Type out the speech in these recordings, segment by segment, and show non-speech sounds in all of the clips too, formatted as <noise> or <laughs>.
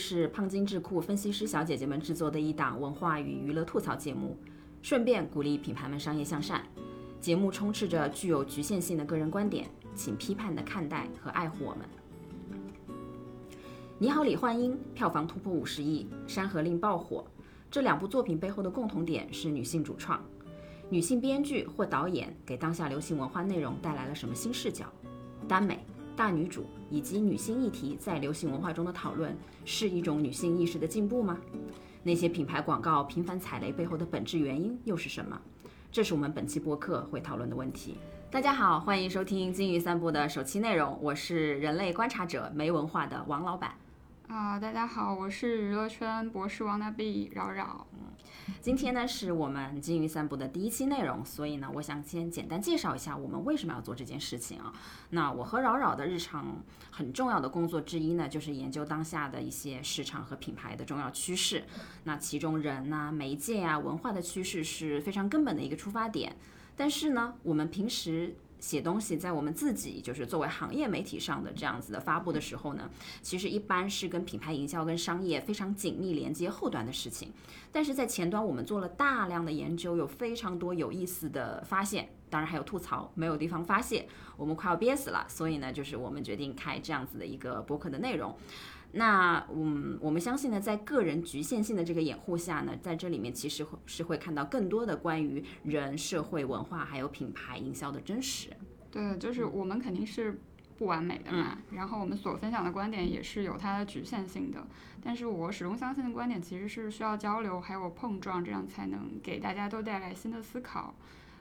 是胖金智库分析师小姐姐们制作的一档文化与娱乐吐槽节目，顺便鼓励品牌们商业向善。节目充斥着具有局限性的个人观点，请批判地看待和爱护我们。你好，李焕英票房突破五十亿，《山河令》爆火。这两部作品背后的共同点是女性主创，女性编剧或导演给当下流行文化内容带来了什么新视角？耽美、大女主以及女性议题在流行文化中的讨论，是一种女性意识的进步吗？那些品牌广告频繁踩雷背后的本质原因又是什么？这是我们本期播客会讨论的问题。大家好，欢迎收听金鱼散步的首期内容，我是人类观察者没文化的王老板。啊，大家好，我是娱乐圈博士王大碧扰扰。今天呢是我们金鱼散步的第一期内容，所以呢，我想先简单介绍一下我们为什么要做这件事情啊。那我和扰扰的日常很重要的工作之一呢，就是研究当下的一些市场和品牌的重要趋势。那其中人呐、媒介啊、文化的趋势是非常根本的一个出发点。但是呢，我们平时写东西，在我们自己就是作为行业媒体上的这样子的发布的时候呢，其实一般是跟品牌营销跟商业非常紧密连接后端的事情。但是在前端，我们做了大量的研究，有非常多有意思的发现，当然还有吐槽，没有地方发泄，我们快要憋死了。所以呢，就是我们决定开这样子的一个博客的内容。那嗯，我们相信呢，在个人局限性的这个掩护下呢，在这里面其实是会看到更多的关于人、社会、文化还有品牌营销的真实。对，就是我们肯定是不完美的嘛，然后我们所分享的观点也是有它的局限性的。但是我始终相信的观点其实是需要交流还有碰撞，这样才能给大家都带来新的思考。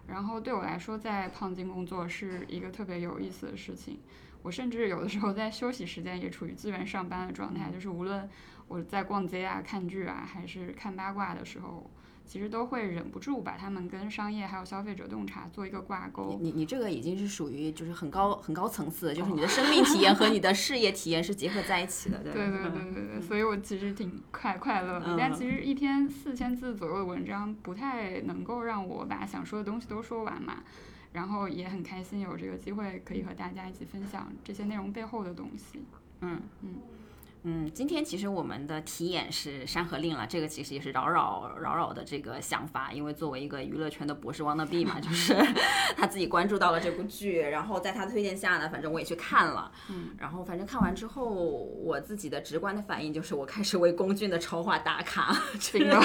然后对我来说，在胖金工作是一个特别有意思的事情。我甚至有的时候在休息时间也处于自愿上班的状态，就是无论我在逛街啊、看剧啊，还是看八卦的时候，其实都会忍不住把他们跟商业还有消费者洞察做一个挂钩。你你这个已经是属于就是很高很高层次的，就是你的生命体验和你的 <laughs> 事业体验是结合在一起的，对对对对对对，所以我其实挺快快乐的。但其实一篇四千字左右的文章不太能够让我把想说的东西都说完嘛。然后也很开心有这个机会可以和大家一起分享这些内容背后的东西。嗯嗯。嗯，今天其实我们的题眼是《山河令》了，这个其实也是扰扰扰扰的这个想法，因为作为一个娱乐圈的博士王的 B 嘛，就是 <laughs> 他自己关注到了这部剧，然后在他推荐下呢，反正我也去看了，嗯，然后反正看完之后，我自己的直观的反应就是我开始为龚俊的超话打卡，真的，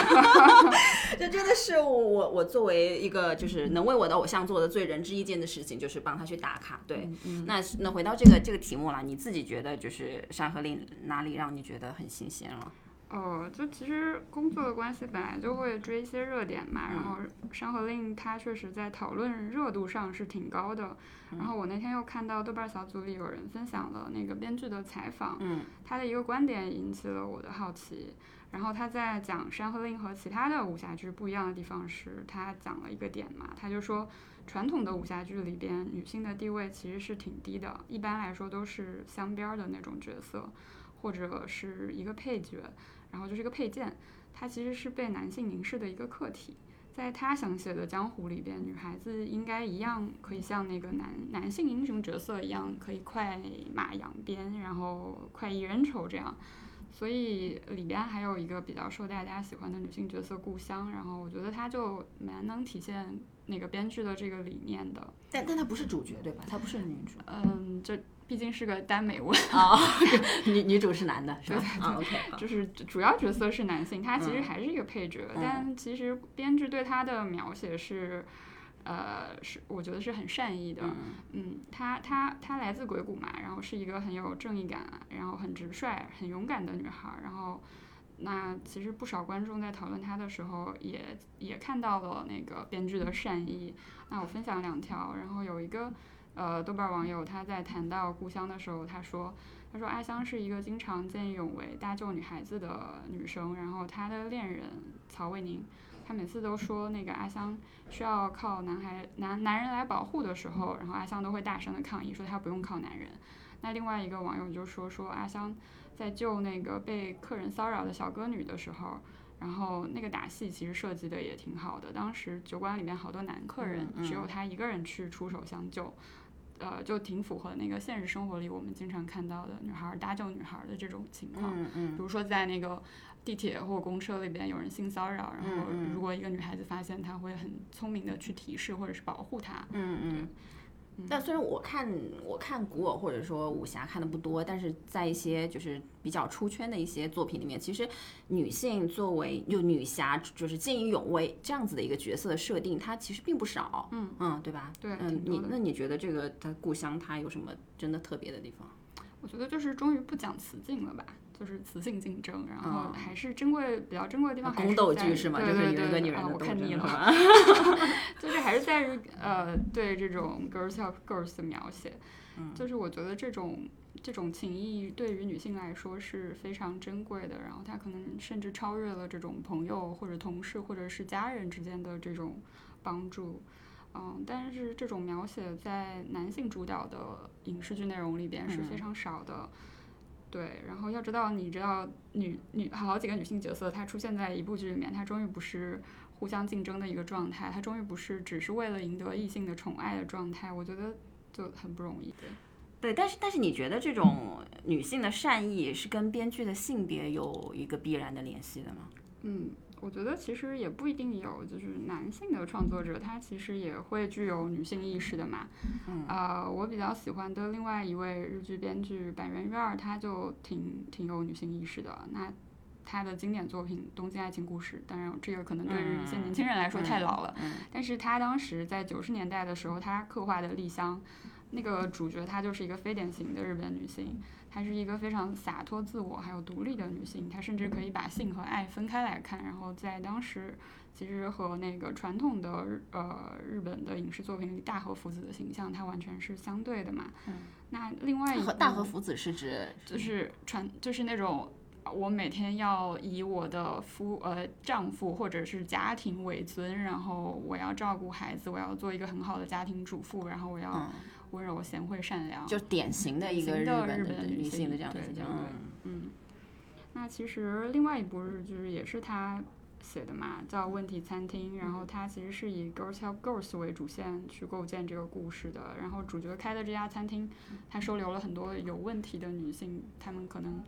<laughs> 这真的是我我作为一个就是能为我的偶像做的最仁至义尽的事情，就是帮他去打卡。对，那那回到这个这个题目了，你自己觉得就是《山河令》哪？里让你觉得很新鲜了？哦，就其实工作的关系，本来就会追一些热点嘛。然后《山河令》它确实在讨论热度上是挺高的。然后我那天又看到豆瓣小组里有人分享了那个编剧的采访，嗯，他的一个观点引起了我的好奇。然后他在讲《山河令》和其他的武侠剧不一样的地方时，他讲了一个点嘛，他就说传统的武侠剧里边女性的地位其实是挺低的，一般来说都是镶边的那种角色。或者是一个配角，然后就是一个配件，它其实是被男性凝视的一个客体。在他想写的江湖里边，女孩子应该一样可以像那个男男性英雄角色一样，可以快马扬鞭，然后快意恩仇这样。所以里边还有一个比较受大家喜欢的女性角色故乡，然后我觉得它就蛮能体现那个编剧的这个理念的。但但她不是主角对吧？她不是女主。嗯，这。毕竟是个耽美文啊，<laughs> 女女主是男的，是吧？就是主要角色是男性，他其实还是一个配角，但其实编剧对他的描写是，呃，是我觉得是很善意的。嗯，她她她来自鬼谷嘛，然后是一个很有正义感，然后很直率、很勇敢的女孩。然后，那其实不少观众在讨论他的时候，也也看到了那个编剧的善意。那我分享两条，然后有一个。呃，豆瓣网友他在谈到故乡的时候，他说：“他说阿香是一个经常见义勇为、搭救女孩子的女生。然后她的恋人曹卫宁，他每次都说那个阿香需要靠男孩男男人来保护的时候，然后阿香都会大声的抗议，说她不用靠男人。那另外一个网友就说说阿香在救那个被客人骚扰的小歌女的时候，然后那个打戏其实设计的也挺好的。当时酒馆里面好多男客人，只有他一个人去出手相救。”呃，就挺符合那个现实生活里我们经常看到的女孩搭救女孩的这种情况。嗯嗯比如说在那个地铁或公车里边有人性骚扰，然后如果一个女孩子发现，她会很聪明的去提示或者是保护她。嗯嗯。但虽然我看我看古偶或者说武侠看的不多，但是在一些就是比较出圈的一些作品里面，其实女性作为就女侠就是见义勇为这样子的一个角色的设定，它其实并不少。嗯嗯，对吧？对嗯，你那你觉得这个它故乡它有什么真的特别的地方？我觉得就是终于不讲雌竞了吧，就是雌性竞争，然后嗯还是珍贵比较珍贵的地方还是宫斗剧是吗？对就是对对女人的我看腻了？<laughs> 就是还是在于呃对这种 girls help girls 的描写，嗯就是我觉得这种这种情谊对于女性来说是非常珍贵的，然后她可能甚至超越了这种朋友或者同事或者是家人之间的这种帮助。嗯，但是这种描写在男性主导的影视剧内容里边是非嗯常少的。对，然后要知道，你知道女女好几个女性角色，她出现在一部剧里面，她终于不是互相竞争的一个状态，她终于不是只是为了赢得异性的宠爱的状态，我觉得就很不容易。对，对，但是但是你觉得这种女性的善意是跟编剧的性别有一个必然的联系的吗？嗯，我觉得其实也不一定有，就是男性的创作者他其实也会具有女性意识的嘛。嗯呃，我比较喜欢的另外一位日剧编剧板垣瑞二，他就挺挺有女性意识的。那他的经典作品《东京爱情故事》，当然这个可能对于一些年轻人来说太老了，嗯但是他当时在九十年代的时候，他刻画的丽香，那个主角她就是一个非典型的日本女性，她是一个非常洒脱自我还有独立的女性，她甚至可以把性和爱分开来看，然后在当时其实和那个传统的呃日本的影视作品里大和福子的形象，它完全是相对的嘛。嗯那另外一个大和福子是指就是传就是那种。我每天要以我的夫呃丈夫或者是家庭为尊，然后我要照顾孩子，我要做一个很好的家庭主妇，然后我要嗯，温柔贤惠善良，就典型的一个典型的本的日本女女性性的这样的形象。对对对嗯嗯，那其实另外一部日剧也是他写的嘛，叫《问题餐厅》，然后它其实是以 Girls Help Girls 为主线去构建这个故事的。然后主角开的这家餐厅，他收留了很多有问题的女性，她们可能。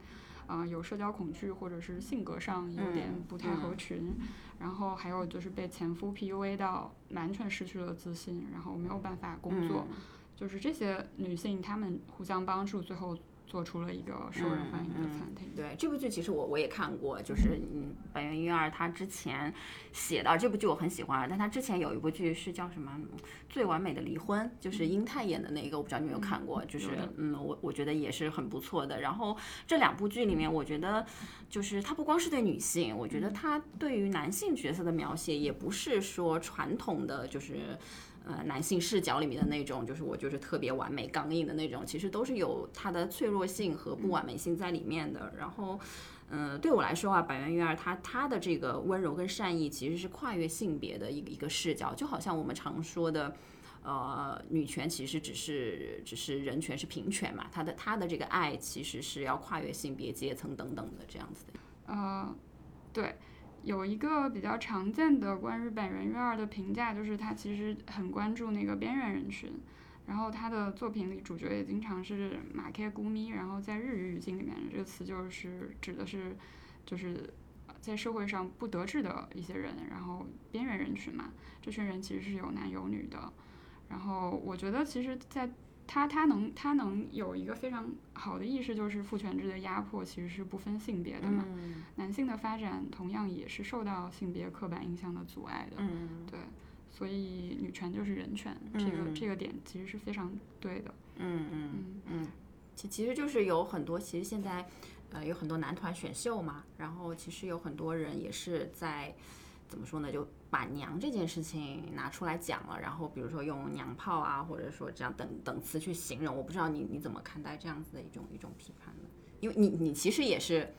啊、有社交恐惧，或者是性格上有点嗯不太合群，然后还有就是被前夫 PUA 到完全失去了自信，然后没有办法工作，嗯就是这些女性，她们互相帮助，最后做出了一个受人欢迎的餐厅。对这部剧，其实我我也看过，就是嗯，板垣瑞二他之前写的这部剧我很喜欢，但他之前有一部剧是叫什么《最完美的离婚》，就是英泰演的那个，我不知道你有没有看过，就是嗯，我我觉得也是很不错的。然后这两部剧里面，我觉得就是他不光是对女性，我觉得他对于男性角色的描写也不是说传统的就是。呃，男性视角里面的那种，就是我就是特别完美、刚硬的那种，其实都是有它的脆弱性和不完美性在里面的。然后，嗯，对我来说啊，板垣瑞二他他的这个温柔跟善意，其实是跨越性别的一个一个视角，就好像我们常说的。呃，女权其实只是只是人权是平权嘛，他的他的这个爱其实是要跨越性别、阶层等等的这样子的。嗯，对，有一个比较常见的关于本人院二的评价，就是他其实很关注那个边缘人群，然后他的作品里主角也经常是马 K 姑咪，然后在日语语境里面，这个词就是指的是就是。在社会上不得志的一些人，然后边缘人群嘛，这群人其实是有男有女的。然后我觉得，其实，在他他能他能有一个非常好的意识，就是父权制的压迫其实是不分性别的嘛。嗯。男性的发展同样也是受到性别刻板印象的阻碍的，嗯。对，所以女权就是人权，这个嗯。这个点其实是非常对的，嗯嗯嗯。嗯，其其实就是有很多，其实现在呃有很多男团选秀嘛，然后其实有很多人也是在怎么说呢，就把娘这件事情拿出来讲了，然后比如说用娘炮啊，或者说这样等等词去形容，我不知道你你怎么看待这样子的一种一种批判呢？因为你你其实也是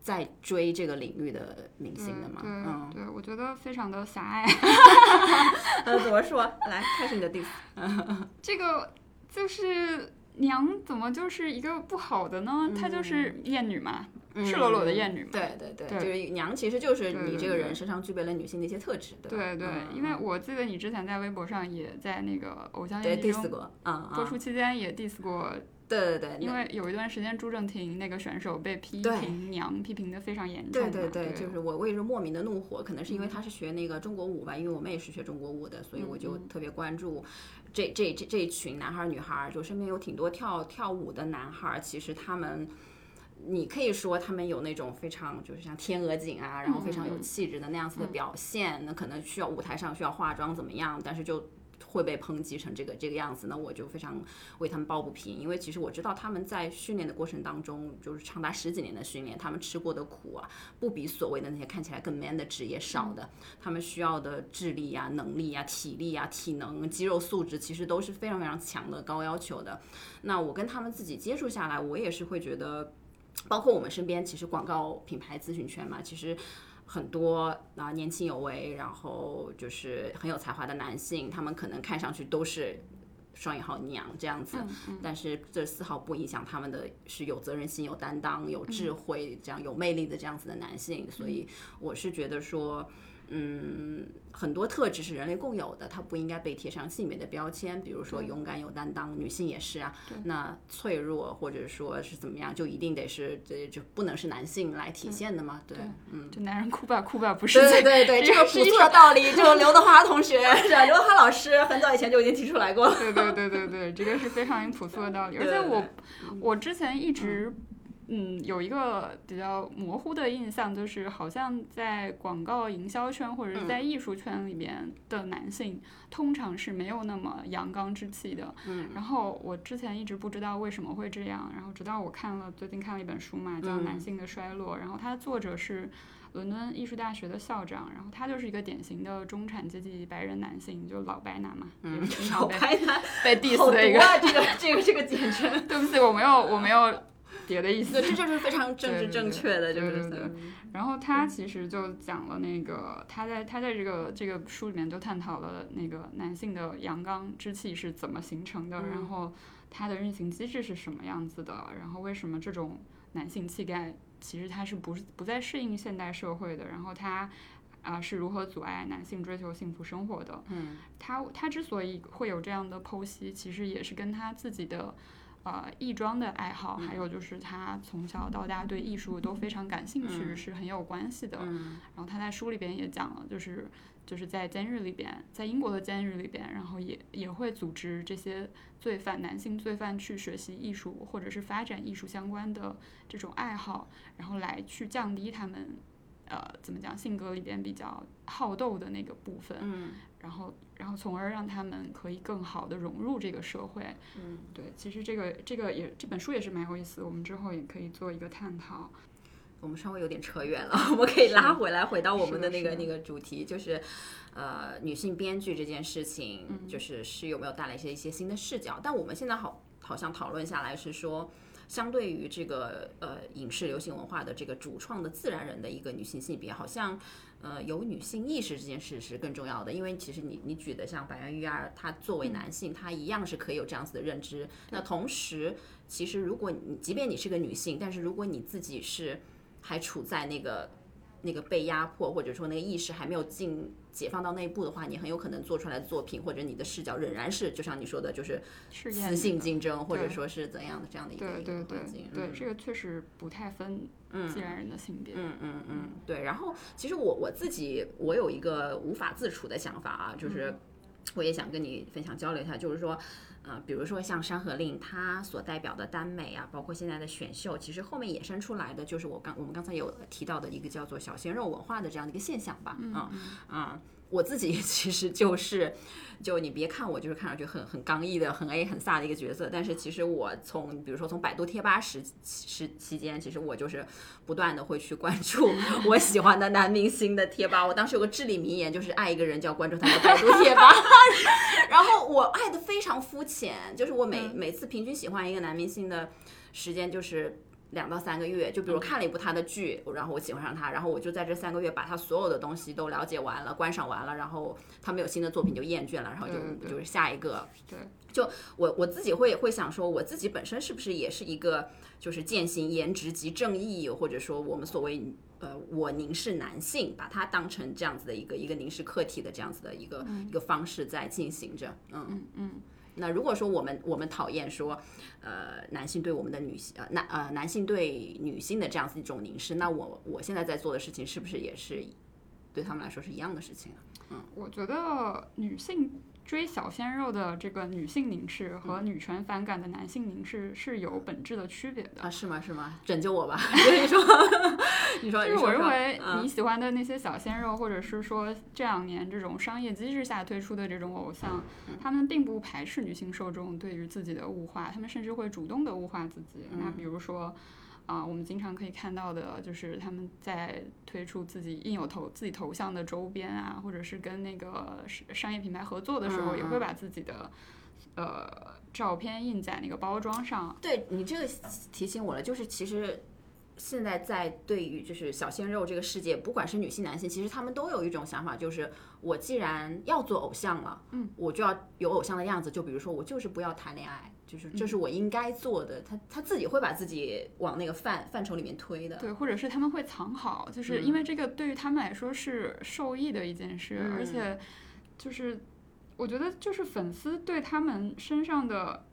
在追这个领域的明星的嘛，对、嗯，对，我觉得非常的狭隘，<laughs> 呃，怎么说？来，开始你的 diss。<laughs> 这个就是娘怎么就是一个不好的呢？她就是厌女嘛，赤裸裸的艳女嘛。对对对，对就是娘其实就是你这个人身上具备了女性的一些特质，对吧？对对，嗯因为我记得你之前在微博上也在那个偶像对练习 diss 中过，嗯播嗯，出期间也 diss 过，对对对，因为有一段时间朱正廷那个选手被批对评娘，批评的非常严重嘛。对对对对，就是我为之莫名的怒火，可能是因为嗯他是学那个中国舞吧，因为我也是学中国舞的，所以我就嗯特别关注这这这这一群男孩儿女孩儿，就身边有挺多跳跳舞的男孩儿，其实他们。你可以说他们有那种非常就是像天鹅颈啊，然后非常有气质的那样子的表现，那可能需要舞台上需要化妆怎么样，但是就会被抨击成这个这个样子，那我就非常为他们抱不平，因为其实我知道他们在训练的过程当中，就是长达十几年的训练，他们吃过的苦啊，不比所谓的那些看起来更 man 的职业少的，他们需要的智力呀、能力呀、体力呀、体能、肌肉素质，其实都是非常非常强的高要求的。那我跟他们自己接触下来，我也是会觉得。包括我们身边，其实广告品牌咨询圈嘛，其实很多啊年轻有为，然后就是很有才华的男性，他们可能看上去都是双引号娘这样子，但是这丝毫不影响他们的是有责任心、有担当、有智慧、这样有魅力的这样子的男性，所以我是觉得说。嗯，很多特质是人类共有的，它不应该被贴上性别的标签。比如说勇敢有担当，女性也是啊。那脆弱或者说是怎么样，就一定得是这就不能是男性来体现的吗？对，嗯。就男人哭吧哭吧，不是对对对，<laughs> 这个朴素的道理，就 <laughs> 刘德华同学，是吧？刘德华老师很早以前就已经提出来过。对对对对对，这个是非常朴素的道理。而且我我之前一直嗯有一个比较模糊的印象，就是好像在广告营销圈或者是在艺术圈里边的男性，通常是没有那么阳刚之气的。嗯。然后我之前一直不知道为什么会这样，然后直到我看了最近看了一本书嘛，叫《男性的衰落》，然后它的作者是。伦敦艺术大学的校长，然后他就是一个典型的中产阶级白人男性，就老白男嘛，嗯也是经常被白男被 diss 好的一个。这个这个这个简称，<laughs> 对不起，我没有我没有 <laughs> 别的意思对，。这就是非常政治正确的，就是对对对然后他其实就讲了那个，他在他在这个这个书里面就探讨了那个男性的阳刚之气是怎么形成的，然后它的运行机制是什么样子的，然后为什么这种男性气概其实它是不是不再适应现代社会的，然后它。啊，是如何阻碍男性追求幸福生活的？嗯，他他之所以会有这样的剖析，其实也是跟他自己的呃艺装的爱好，还有就是他从小到大对艺术都非常感兴趣，是很有关系的。然后他在书里边也讲了，就是就是在监狱里边，在英国的监狱里边，然后也也会组织这些罪犯，男性罪犯去学习艺术或者是发展艺术相关的这种爱好，然后来去降低他们。呃，怎么讲？性格里边比较好斗的那个部分，嗯，然后，然后从而让他们可以更好的融入这个社会。嗯，对，其实这个这个也这本书也是蛮有意思，我们之后也可以做一个探讨。我们稍微有点扯远了，我们可以拉回来，回到我们的那个那个主题，就是，呃，女性编剧这件事情，嗯就是是有没有带来一些一些新的视角？但我们现在好好像讨论下来是说。相对于这个呃影视流行文化的这个主创的自然人的一个女性性别，好像呃有女性意识这件事是更重要的。因为其实你你举的像白元育儿，他作为男性，他一样是可以有这样子的认知。那同时，其实如果你即便你是个女性，但是如果你自己是还处在那个那个被压迫，或者说那个意识还没有进解放到那一步的话，你很有可能做出来的作品或者你的视角仍然是就像你说的，就是是雌性竞争，或者说是怎样的这样的一个一对对对个环境。对，嗯这个确实不太分自然人的性别。嗯嗯嗯，对。然后其实我我自己我有一个无法自处的想法啊，就是我也想跟你分享交流一下，就是说。呃，比如说像《山河令》，它所代表的耽美啊，包括现在的选秀，其实后面衍生出来的就是我刚我们刚才有提到的一个叫做小鲜肉文化的这样的一个现象吧。嗯啊、我自己 <laughs> 其实就是，就你别看我就是看上去很很刚毅的、很 A 很飒的一个角色，但是其实我从比如说从百度贴吧时时期间，其实我就是不断的会去关注 <laughs> 我喜欢的男明星的贴吧。我当时有个至理名言，就是爱一个人就要关注他的百度贴吧。<laughs> 然后我爱的非常肤浅，就是我每每次平均喜欢一个男明星的时间就是。两到三个月，就比如看了一部他的剧，然后我喜欢上他，然后我就在这三个月把他所有的东西都了解完了，观赏完了，然后他没有新的作品就厌倦了，然后就就是下一个。对，就我我自己会会想说，我自己本身是不是也是一个就是践行颜值及正义，或者说我们所谓呃我凝视男性，把它当成这样子的一个一个凝视客体的这样子的一个、一个方式在进行着，嗯。嗯嗯。那如果说我们我们讨厌说，呃，男性对我们的女性，呃男呃男性对女性的这样子一种凝视，那我我现在在做的事情是不是也是对他们来说是一样的事情啊？嗯我觉得女性追小鲜肉的这个女性凝视和女权反感的男性凝视是有本质的区别的。啊，是吗？是吗？拯救我吧！<laughs> 所以说，你说，就是我认为嗯你喜欢的那些小鲜肉，或者是说这两年这种商业机制下推出的这种偶像，嗯他们并不排斥女性受众对于自己的物化，他们甚至会主动的物化自己。嗯那比如说。啊，我们经常可以看到的，就是他们在推出自己印有头自己头像的周边啊，或者是跟那个商商业品牌合作的时候，也嗯会把自己的呃照片印在那个包装上。对你这个提醒我了，就是其实现在在对于就是小鲜肉这个世界，不管是女性男性，其实他们都有一种想法，就是我既然要做偶像了，嗯，我就要有偶像的样子。就比如说我就是不要谈恋爱，就是这是我应该做的。他他自己会把自己往那个范范畴里面推的。对，或者是他们会藏好，就是因为这个对于他们来说是受益的一件事，而且就是我觉得就是粉丝对他们身上的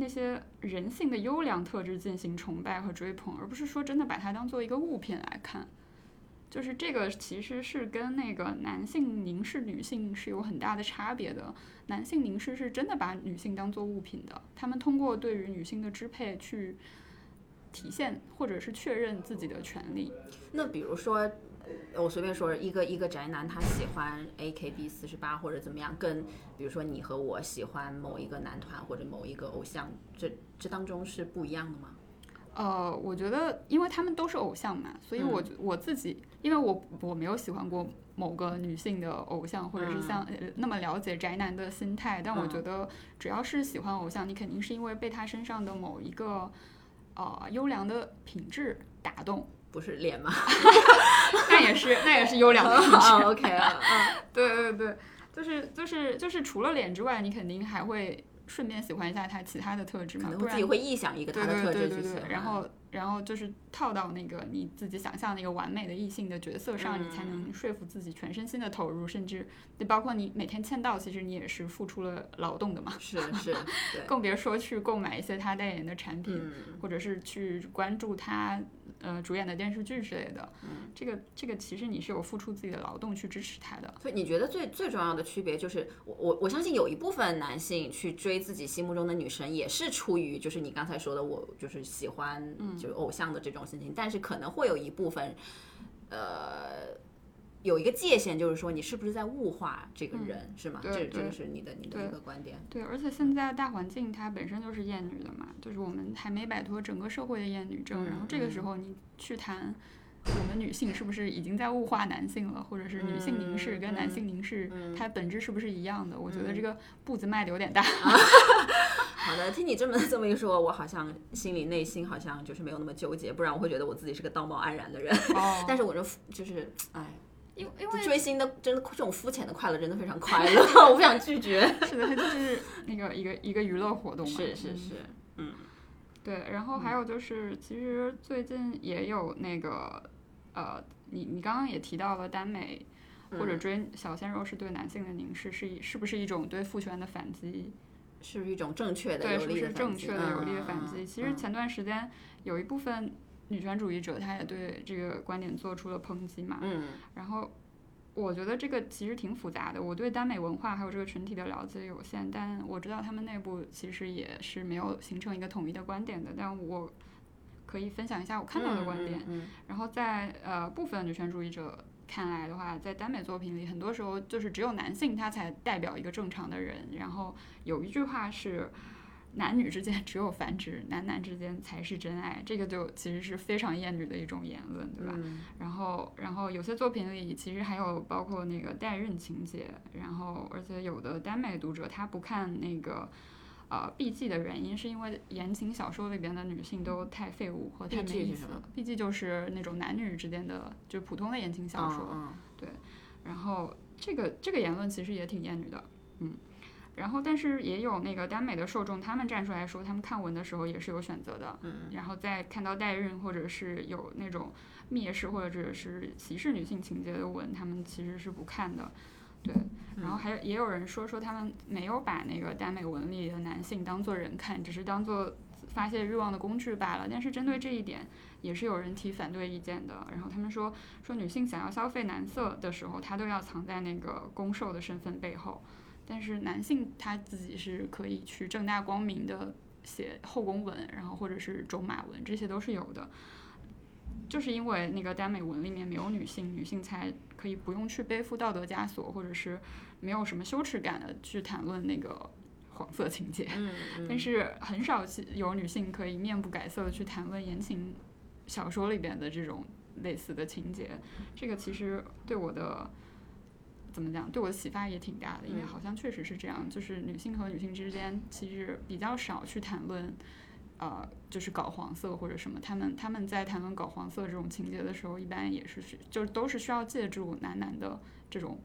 那些人性的优良特质进行崇拜和追捧，而不是说真的把它当做一个物品来看。就是这个其实是跟那个男性凝视女性是有很大的差别的。男性凝视是真的把女性当做物品的，他们通过对于女性的支配去体现或者是确认自己的权利。那比如说，我随便说一个一个宅男，他喜欢 AKB 四十八或者怎么样，跟比如说你和我喜欢某一个男团或者某一个偶像，这这当中是不一样的吗？呃，我觉得，因为他们都是偶像嘛，所以我、我自己，因为我我没有喜欢过某个女性的偶像，或者是像、呃那么了解宅男的心态，但我觉得只要是喜欢偶像，你肯定是因为被他身上的某一个呃优良的品质打动，不是脸吗？<laughs> 那也是那也是优良的 <laughs> 品质。啊，OK 啊，啊 <laughs> 对对对，就是就是就是除了脸之外，你肯定还会顺便喜欢一下他其他的特质嘛，不然可能会自己会臆想一个他对的特对对对质去喜欢，对然后然后就是套到那个你自己想象那个完美的异性的角色上，你才嗯能说服自己全身心的投入，甚至就包括你每天签到，其实你也是付出了劳动的嘛，是是，对，更别说去购买一些他代言的产品，嗯。或者是去关注他呃主演的电视剧之类的。嗯这个这个其实你是有付出自己的劳动去支持他的。所以你觉得最最重要的区别就是，我我我相信有一部分男性去追自己心目中的女神，也是出于就是你刚才说的，我就是喜欢嗯就偶像的这种心情，但是可能会有一部分，呃。有一个界限，就是说你是不是在物化这个人，是吗？对这这个是你的你的一个观点。对，而且现在大环境它本身就是厌女的嘛，就是我们还没摆脱整个社会的厌女症，然后这个时候你去谈我们女性是不是已经在物化男性了，或者是女性凝视跟男性凝视它本质是不是一样的？我觉得这个步子迈的有点大。<laughs> <laughs> 好的，听你这么这么一说，我好像心里内心好像就是没有那么纠结，不然我会觉得我自己是个道貌岸然的人。哦，<laughs> 但是我就就是，哎，因因为追星的真的这种肤浅的快乐真的非常快乐，<laughs> 我不想拒绝。<laughs> 是的，它就是那个一个一个娱乐活动嘛。嗯是是是，嗯对，然后还有就是，其实最近也有那个，呃，你你刚刚也提到了耽美或者追小鲜肉是对男性的凝视，是一是不是一种对父权的反击？是一种正确的、对，是不是正确的、有力的反嗯击？其实嗯前段时间有一部分女权主义者，他也对这个观点做出了抨击嘛。嗯然后我觉得这个其实挺复杂的。我对耽美文化还有这个群体的了解有限，但我知道他们内部其实也是没有形成一个统一的观点的。但我可以分享一下我看到的观点。嗯然后在呃部分女权主义者看来的话，在耽美作品里，很多时候就是只有男性他才代表一个正常的人。然后有一句话是。男女之间只有繁殖，男男之间才是真爱。这个就其实是非常厌女的一种言论，对吧？嗯然后，然后有些作品里其实还有包括那个代孕情节，然后而且有的耽美读者他不看那个呃 B G 的原因，是因为言情小说里边的女性都太废物和太没意思了。B G 就是那种男女之间的，就普通的言情小说。对，然后这个这个言论其实也挺厌女的，嗯。然后，但是也有那个耽美的受众，他们站出来说，他们看文的时候也是有选择的。嗯。然后在看到代孕或者是有那种蔑视或者是歧视女性情节的文，他们其实是不看的。对。然后还有也有人说说他们没有把那个耽美文里的男性当做人看，只是当做发泄欲望的工具罢了。但是针对这一点，也是有人提反对意见的。然后他们说说女性想要消费男色的时候，她都要藏在那个攻受的身份背后。但是男性他自己是可以去正大光明的写后宫文，然后或者是种马文，这些都是有的。就是因为那个耽美文里面没有女性，女性才可以不用去背负道德枷锁，或者是没有什么羞耻感的去谈论那个黄色情节。<laughs> 嗯但是很少有女性可以面不改色的去谈论言情小说里边的这种类似的情节。这个其实对我的。怎么讲？对我的启发也挺大的，因为好像确实是这样，就是女性和女性之间其实比较少去谈论，呃，就是搞黄色或者什么。他们他们在谈论搞黄色这种情节的时候，一般也是是就都是需要借助男男的这种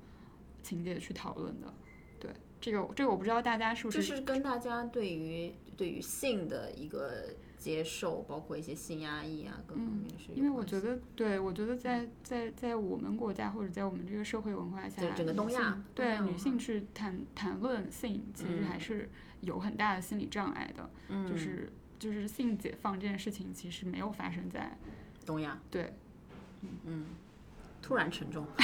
情节去讨论的。对，这个这个我不知道大家是不是就是跟大家对于对于性的一个。接受包括一些性压抑啊，各方面是。因为我觉得，对我觉得在在在我们国家或者在我们这个社会文化下，整个东亚，对女性去谈谈论性，其实还是有很大的心理障碍的。嗯。就是就是性解放这件事情，其实没有发生在东亚。对。嗯。突然沉重。<laughs>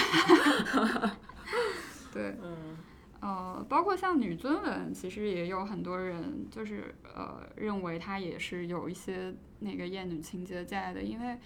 对。嗯。呃，包括像女尊文，其实也有很多人就是呃认为它也是有一些那个厌女情节在的，因为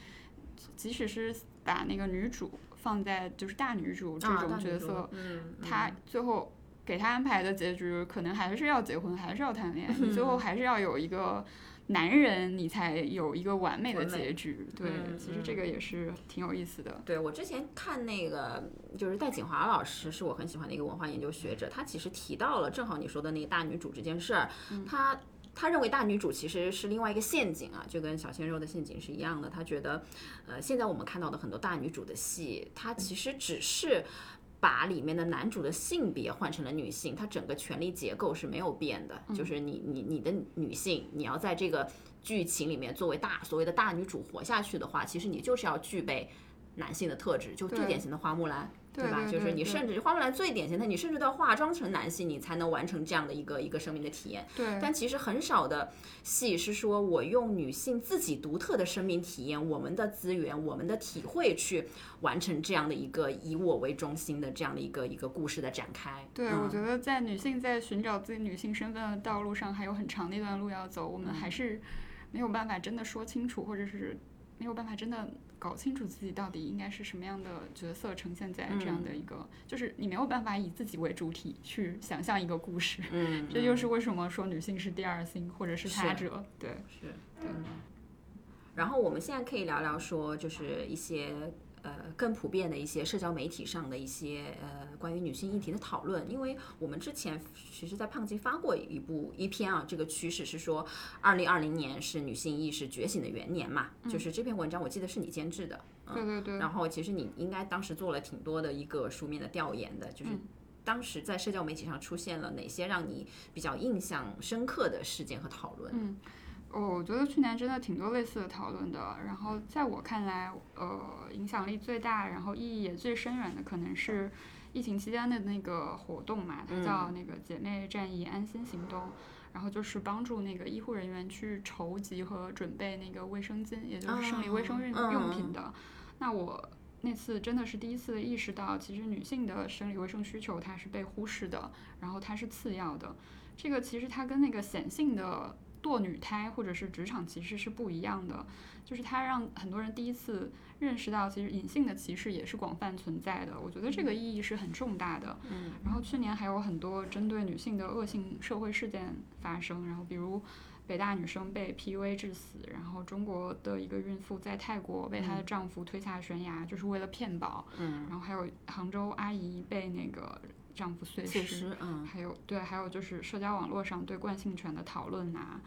即使是把那个女主放在就是大女主这种角色，嗯，她最后给她安排的结局可能还是要结婚，还是要谈恋爱，你最后 <laughs> 还是要有一个。男人，你才有一个完美的结局。对，其实这个也是挺有意思的。对我之前看那个，就是戴锦华老师，是我很喜欢的一个文化研究学者，他其实提到了正好你说的那个大女主这件事儿。他他认为大女主其实是另外一个陷阱啊，就跟小鲜肉的陷阱是一样的。他觉得，呃，现在我们看到的很多大女主的戏，它其实只是。把里面的男主的性别换成了女性，他整个权力结构是没有变的。就是你你你的女性，你要在这个剧情里面作为大所谓的大女主活下去的话，其实你就是要具备男性的特质，就最典型的花木兰。对吧？就是你甚至花木兰最典型的，你甚至都要化妆成男性，你才能完成这样的一个一个生命的体验。对。但其实很少的戏是说我用女性自己独特的生命体验、我们的资源、我们的体会去完成这样的一个以我为中心的这样的一个一个故事的展开。对，我觉得在女性在寻找自己女性身份的道路上还有很长的一段路要走，我们还是没有办法真的说清楚，或者是没有办法真的。搞清楚自己到底应该是什么样的角色，呈现在这样的一个，就是你没有办法以自己为主体去想象一个故事。嗯，这就是为什么说女性是第二性或者是他者。对，是，对。然后我们现在可以聊聊说，就是一些。呃，更普遍的一些社交媒体上的一些呃关于女性议题的讨论，因为我们之前其实，在胖金发过一部一篇啊，这个趋势是说，二零二零年是女性意识觉醒的元年嘛，就是这篇文章我记得是你监制的，嗯对对对，然后其实你应该当时做了挺多的一个书面的调研的，就是当时在社交媒体上出现了哪些让你比较印象深刻的事件和讨论？嗯。哦，我觉得去年真的挺多类似的讨论的。然后在我看来，呃，影响力最大，然后意义也最深远的，可能是疫情期间的那个活动嘛，它叫那个姐妹战役安心行动。然后就是帮助那个医护人员去筹集和准备那个卫生巾，也就是生理卫生用用品的。那我那次真的是第一次意识到，其实女性的生理卫生需求它是被忽视的，然后它是次要的。这个其实它跟那个显性的。堕女胎或者是职场歧视是不一样的，就是它让很多人第一次认识到，其实隐性的歧视也是广泛存在的。我觉得这个意义是很重大的。嗯。然后去年还有很多针对女性的恶性社会事件发生，然后比如北大女生被 PUA 致死，然后中国的一个孕妇在泰国被她的丈夫推下悬崖，就是为了骗保。嗯。然后还有杭州阿姨被那个。丈夫碎确尸，嗯。还有对，还有就是社交网络上对惯性权的讨论呐、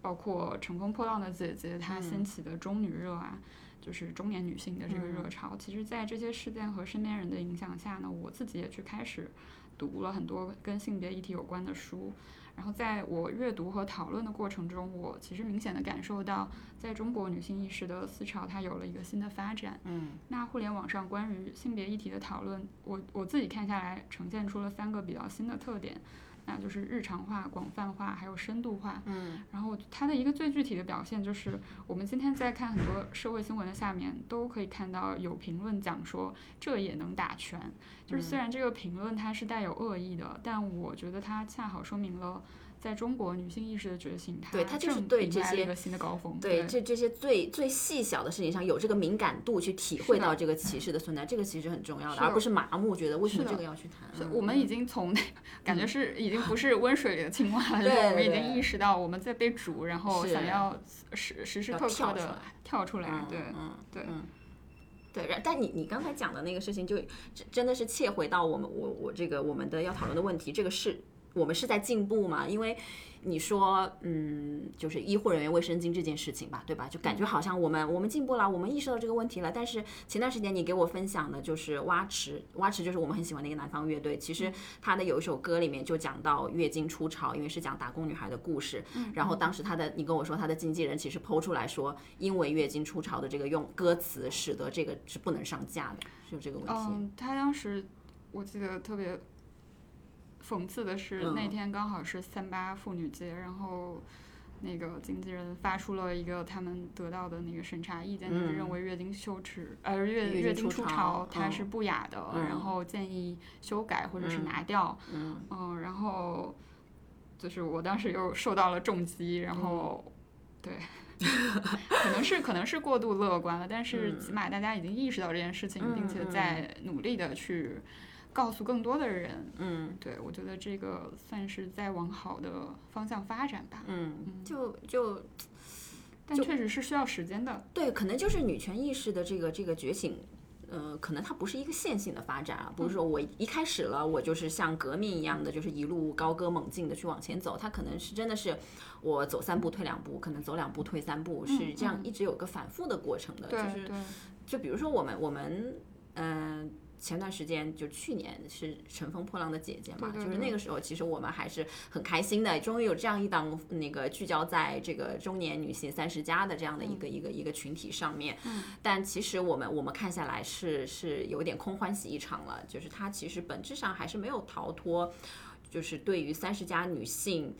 包括《乘风破浪的姐姐》她掀起的中女热啊，就是中年女性的这个热。潮。其实，在这些事件和身边人的影响下呢，我自己也去开始读了很多跟性别议题有关的书。然后，在我阅读和讨论的过程中，我其实明显的感受到，在中国女性意识的思潮它有了一个新的发展。嗯那互联网上关于性别议题的讨论，我我自己看下来呈现出了三个比较新的特点，那就是日常化、广泛化，还有深度化。嗯然后它的一个最具体的表现就是，我们今天在看很多社会新闻的下面，都可以看到有评论讲说这也能打拳。就是虽然这个评论它是带有恶意的，但我觉得它恰好说明了。在中国女性意识的觉醒，它对它就是对这些新的高峰。对，这这些最最细小的事情上有这个敏感度去体会到这个歧视的存在，这个其实很重要的，而不是麻木觉得为什么这个要去谈。我们已经从那感觉是已经不是温水里的青蛙了，就是对我们已经意识到我们在被煮，然后想要时时时刻刻的跳出来对嗯对嗯。对，然但你你刚才讲的那个事情就，真真的是切回到我们我我这个我们的要讨论的问题，这个是我们是在进步嘛？因为你说，嗯，就是医护人员卫生巾这件事情吧，对吧？就感觉好像我们我们进步了，我们意识到这个问题了。但是前段时间你给我分享的就是蛙池，蛙池就是我们很喜欢的一个南方乐队，其实他的有一首歌里面就讲到月经初潮，因为是讲打工女孩的故事。然后当时他的你跟我说他的经纪人其实抛出来说，因为月经初潮的这个用歌词，使得这个是不能上架的，是有这个问题。嗯，他当时我记得特别讽刺的是，嗯。那天刚好是三八妇女节，然后那个经纪人发出了一个他们得到的那个审查意见，就是嗯。认为月经羞耻，呃月月月经初潮它是不雅的，嗯然后建议修改或者是嗯拿掉。嗯。嗯，然后就是我当时又受到了重击，然后、对，可能是可能是过度乐观了，但是起码大家已经意识到这件事情，并且在努力的去告诉更多的人。嗯对我觉得这个算是在往好的方向发展吧，嗯，就就但确实是需要时间的。对，可能就是女权意识的这个这个觉醒。呃，可能它不是一个线性的发展啊，不是说我一开始了，我就是像革命一样的，就是一路高歌猛进的去往前走。它可能是真的是我走三步退两步，可能走两步退三步，是这样一直有个反复的过程的。对就是对，就比如说我们我们嗯、前段时间就去年是《乘风破浪的姐姐》嘛，对对对就是那个时候，其实我们还是很开心的，终于有这样一档那个聚焦在这个中年女性三十加的这样的一个、一个一个群体上面。嗯，但其实我们我们看下来是是有点空欢喜一场了，就是它其实本质上还是没有逃脱，就是对于三十加女性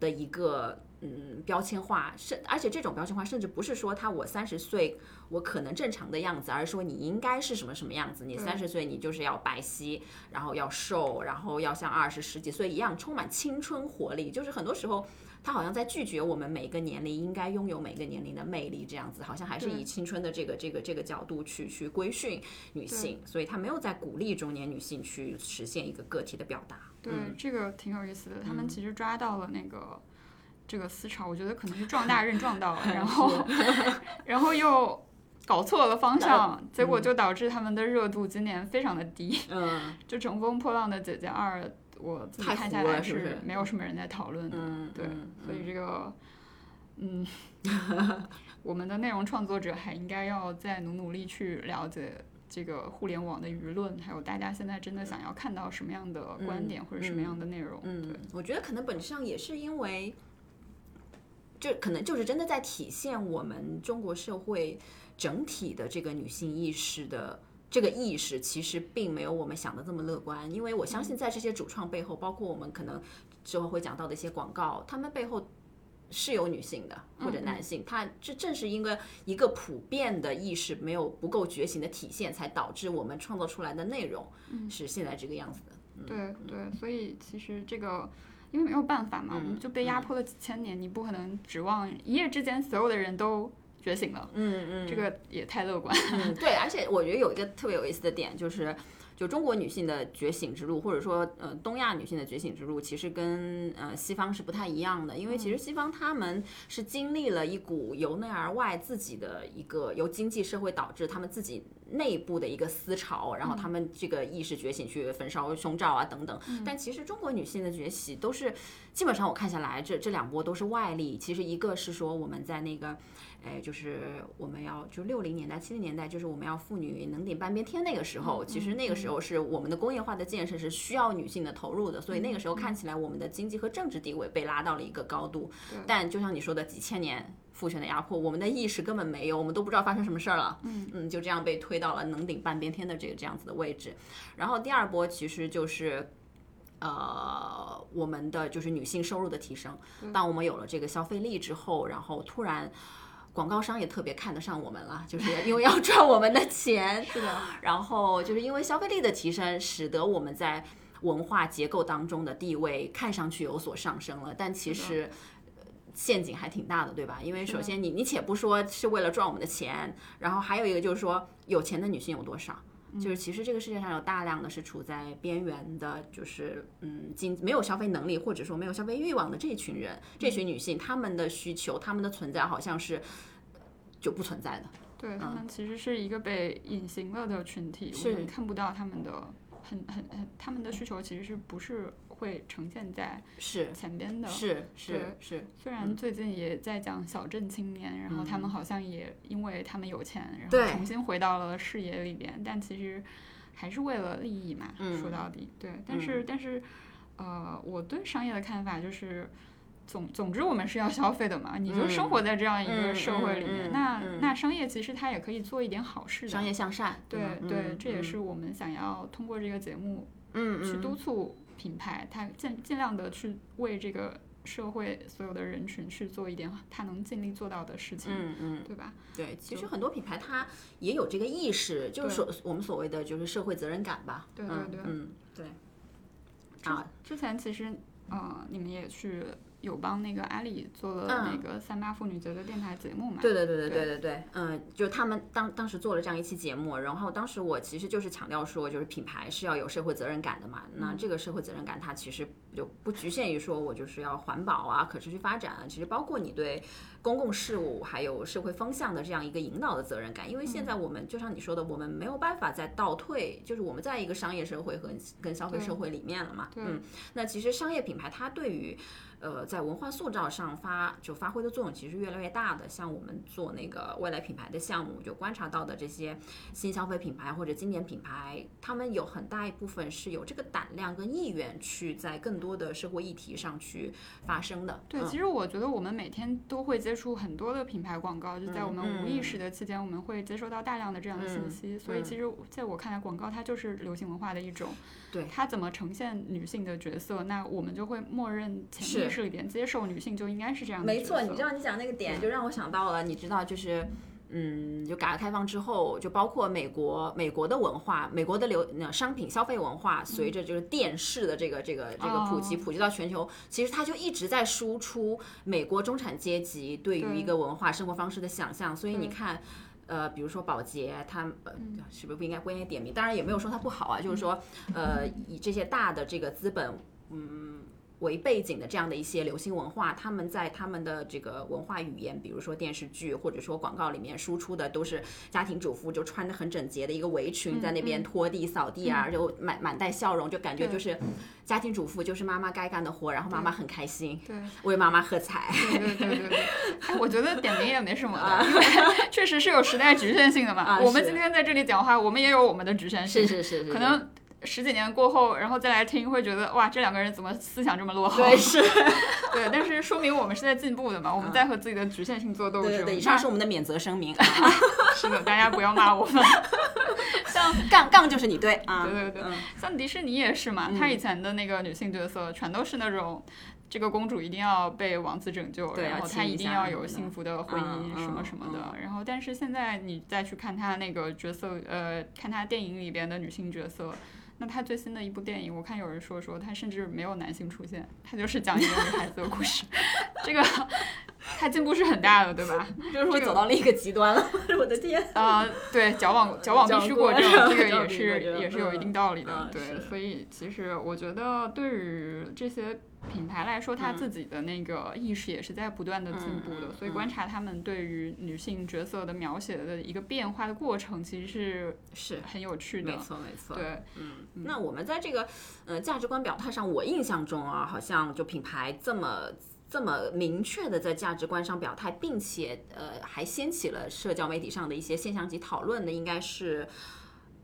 的一个。嗯，标签化，甚而且这种标签化，甚至不是说他我三十岁我可能正常的样子，而是说你应该是什么什么样子。你三十岁你就是要白皙，然后要瘦，然后要像二十十几岁一样充满青春活力。就是很多时候他好像在拒绝我们每个年龄应该拥有每个年龄的魅力，这样子好像还是以青春的这个这个这个角度去去规训女性，所以他没有在鼓励中年女性去实现一个个体的表达。对，嗯这个挺有意思的。他们其实抓到了那个这个思潮，我觉得可能是撞 <laughs> 大任撞到了，然 <laughs> 后 <laughs> 然后又搞错了方向，结果就导致他们的热度今年非常的低。嗯就《乘风破浪的姐姐二》，我自己看下来是没有什么人在讨论的。嗯，对嗯所以这个，嗯，我们的内容创作者还应该要再努努力去了解这个互联网的舆论，还有大家现在真的想要看到什么样的观点或者什么样的内容。嗯对，，我觉得可能本质上也是因为，这可能就是真的在体现我们中国社会整体的这个女性意识的。这个意识其实并没有我们想的这么乐观，因为我相信在这些主创背后，包括我们可能之后会讲到的一些广告，他们背后是有女性的或者男性，他这正是因为一个普遍的意识没有不够觉醒的体现，才导致我们创造出来的内容是现在这个样子的。对对，所以其实这个。因为没有办法嘛，我们就被压迫了几千年，你不可能指望一夜之间所有的人都觉醒了，嗯嗯，这个也太乐观。嗯，对，而且我觉得有一个特别有意思的点，就是就中国女性的觉醒之路，或者说呃东亚女性的觉醒之路，其实跟呃西方是不太一样的，因为其实西方他们是经历了一股由内而外自己的一个由经济社会导致他们自己内部的一个思潮，然后他们这个意识觉醒去焚烧胸罩啊等等。但其实中国女性的崛起都是基本上我看下来，这这两波都是外力。其实一个是说我们在那个。哎，就是我们要就六零年代、七零年代，就是我们要妇女能顶半边天那个时候，其实那个时候是我们的工业化的建设是需要女性的投入的，所以那个时候看起来我们的经济和政治地位被拉到了一个高度。但就像你说的，几千年父权的压迫，我们的意识根本没有，我们都不知道发生什么事儿了。嗯嗯，就这样被推到了能顶半边天的这个这样子的位置。然后第二波其实就是，呃，我们的就是女性收入的提升。当我们有了这个消费力之后，然后突然。广告商也特别看得上我们了，就是 <laughs> 因为要赚我们的钱。是的。然后就是因为消费力的提升，使得我们在文化结构当中的地位看上去有所上升了。但其实陷阱还挺大的，对吧？因为首先你你且不说是为了赚我们的钱，然后还有一个就是说有钱的女性有多少？就是其实这个世界上有大量的是处在边缘的，就是嗯，经没有消费能力或者说没有消费欲望的这群人，这群女性，她们的需求，她们的存在好像是就不存在的。对他们其实是一个被隐形了的群体，我们看不到她们的很很很，她们的需求其实是不是？会呈现在是前边的，是是是。虽然最近也在讲小镇青年，然后他们好像也因为他们有钱，然后重新回到了视野里边，但其实还是为了利益嘛。说到底，对。但是但是，呃，我对商业的看法就是，总总之我们是要消费的嘛。你就生活在这样一个社会里面，那那商业其实它也可以做一点好事的。商业向善，对对，这也是我们想要通过这个节目，嗯去督促。品牌，它尽尽量的去为这个社会所有的人群去做一点他能尽力做到的事情，嗯嗯，对吧？对，其实很多品牌它也有这个意识，就是说我们所谓的就是社会责任感吧。对对对，嗯对。啊，之前其实呃，你们也去。有帮那个阿里做了那个三八妇女节的电台节目嘛？对对对对对对对，嗯，就他们当当时做了这样一期节目，然后当时我其实就是强调说，就是品牌是要有社会责任感的嘛。那这个社会责任感，它其实就不局限于说我就是要环保啊、可持续发展啊，其实包括你对公共事务还有社会风向的这样一个引导的责任感。因为现在我们就像你说的，我们没有办法再倒退，就是我们在一个商业社会和跟消费社会里面了嘛。嗯，那其实商业品牌它对于呃，在文化塑造上发就发挥的作用其实越来越大的。像我们做那个未来品牌的项目，就观察到的这些新消费品牌或者经典品牌，他们有很大一部分是有这个胆量跟意愿去在更多的社会议题上去发声的。对，其实我觉得我们每天都会接触很多的品牌广告，就在我们无意识的期间，我们会接收到大量的这样的信息。所以其实在我看来，广告它就是流行文化的一种。对。它怎么呈现女性的角色，那我们就会默认潜意识里边接受女性就应该是这样的。没错，你知道你讲那个点就让我想到了，你知道就是，嗯，就改革开放之后，就包括美国美国的文化，美国的流商品消费文化，随着就是电视的这个这个这个普及，普及到全球，其实它就一直在输出美国中产阶级对于一个文化生活方式的想象。所以你看，呃，比如说保洁，它呃是不是不应该不应该点名？当然也没有说它不好啊，就是说，呃，以这些大的这个资本，嗯。为背景的这样的一些流行文化，他们在他们的这个文化语言，比如说电视剧或者说广告里面输出的都是家庭主妇就穿的很整洁的一个围裙在那边拖地扫地啊，就满满带笑容，就感觉就是家庭主妇就是妈妈该干的活，然后妈妈很开心，对，为妈妈喝彩。对对对对我觉得点名也没什么的，<laughs> 因为确实是有时代局限性的嘛。我们今天在这里讲话，我们也有我们的局限性，是是是，可能。十几年过后，然后再来听，会觉得哇，这两个人怎么思想这么落后？对，是，<laughs> 对，但是说明我们是在进步的嘛，我们在和自己的局限性做斗争。以上是我们的免责声明。<laughs> 是的，大家不要骂我们。<laughs> 像杠杠就是你对啊，对对对，像迪士尼也是嘛，他以前的那个女性角色全都是那种，这个公主一定要被王子拯救，然后她一定要有幸福的婚姻什么什么的。然后，但是现在你再去看她那个角色，呃，看她电影里边的女性角色。那他最新的一部电影，我看有人说说他甚至没有男性出现，他就是讲一个女孩子的故事。<laughs> 这个它进步是很大的，对吧？就是会走到了一个极端了，<laughs> 我的天！啊，对，矫枉矫枉必须过正，这个也是也是有一定道理的。对，所以其实我觉得对于这些品牌来说，他自己的那个意识也是在不断的进步的。所以观察他们对于女性角色的描写的一个变化的过程，其实是是很有趣的。没错，没错。对，嗯。那我们在这个呃价值观表态上，我印象中啊，好像就品牌这么。这么明确的在价值观上表态，并且呃还掀起了社交媒体上的一些现象级讨论的，应该是。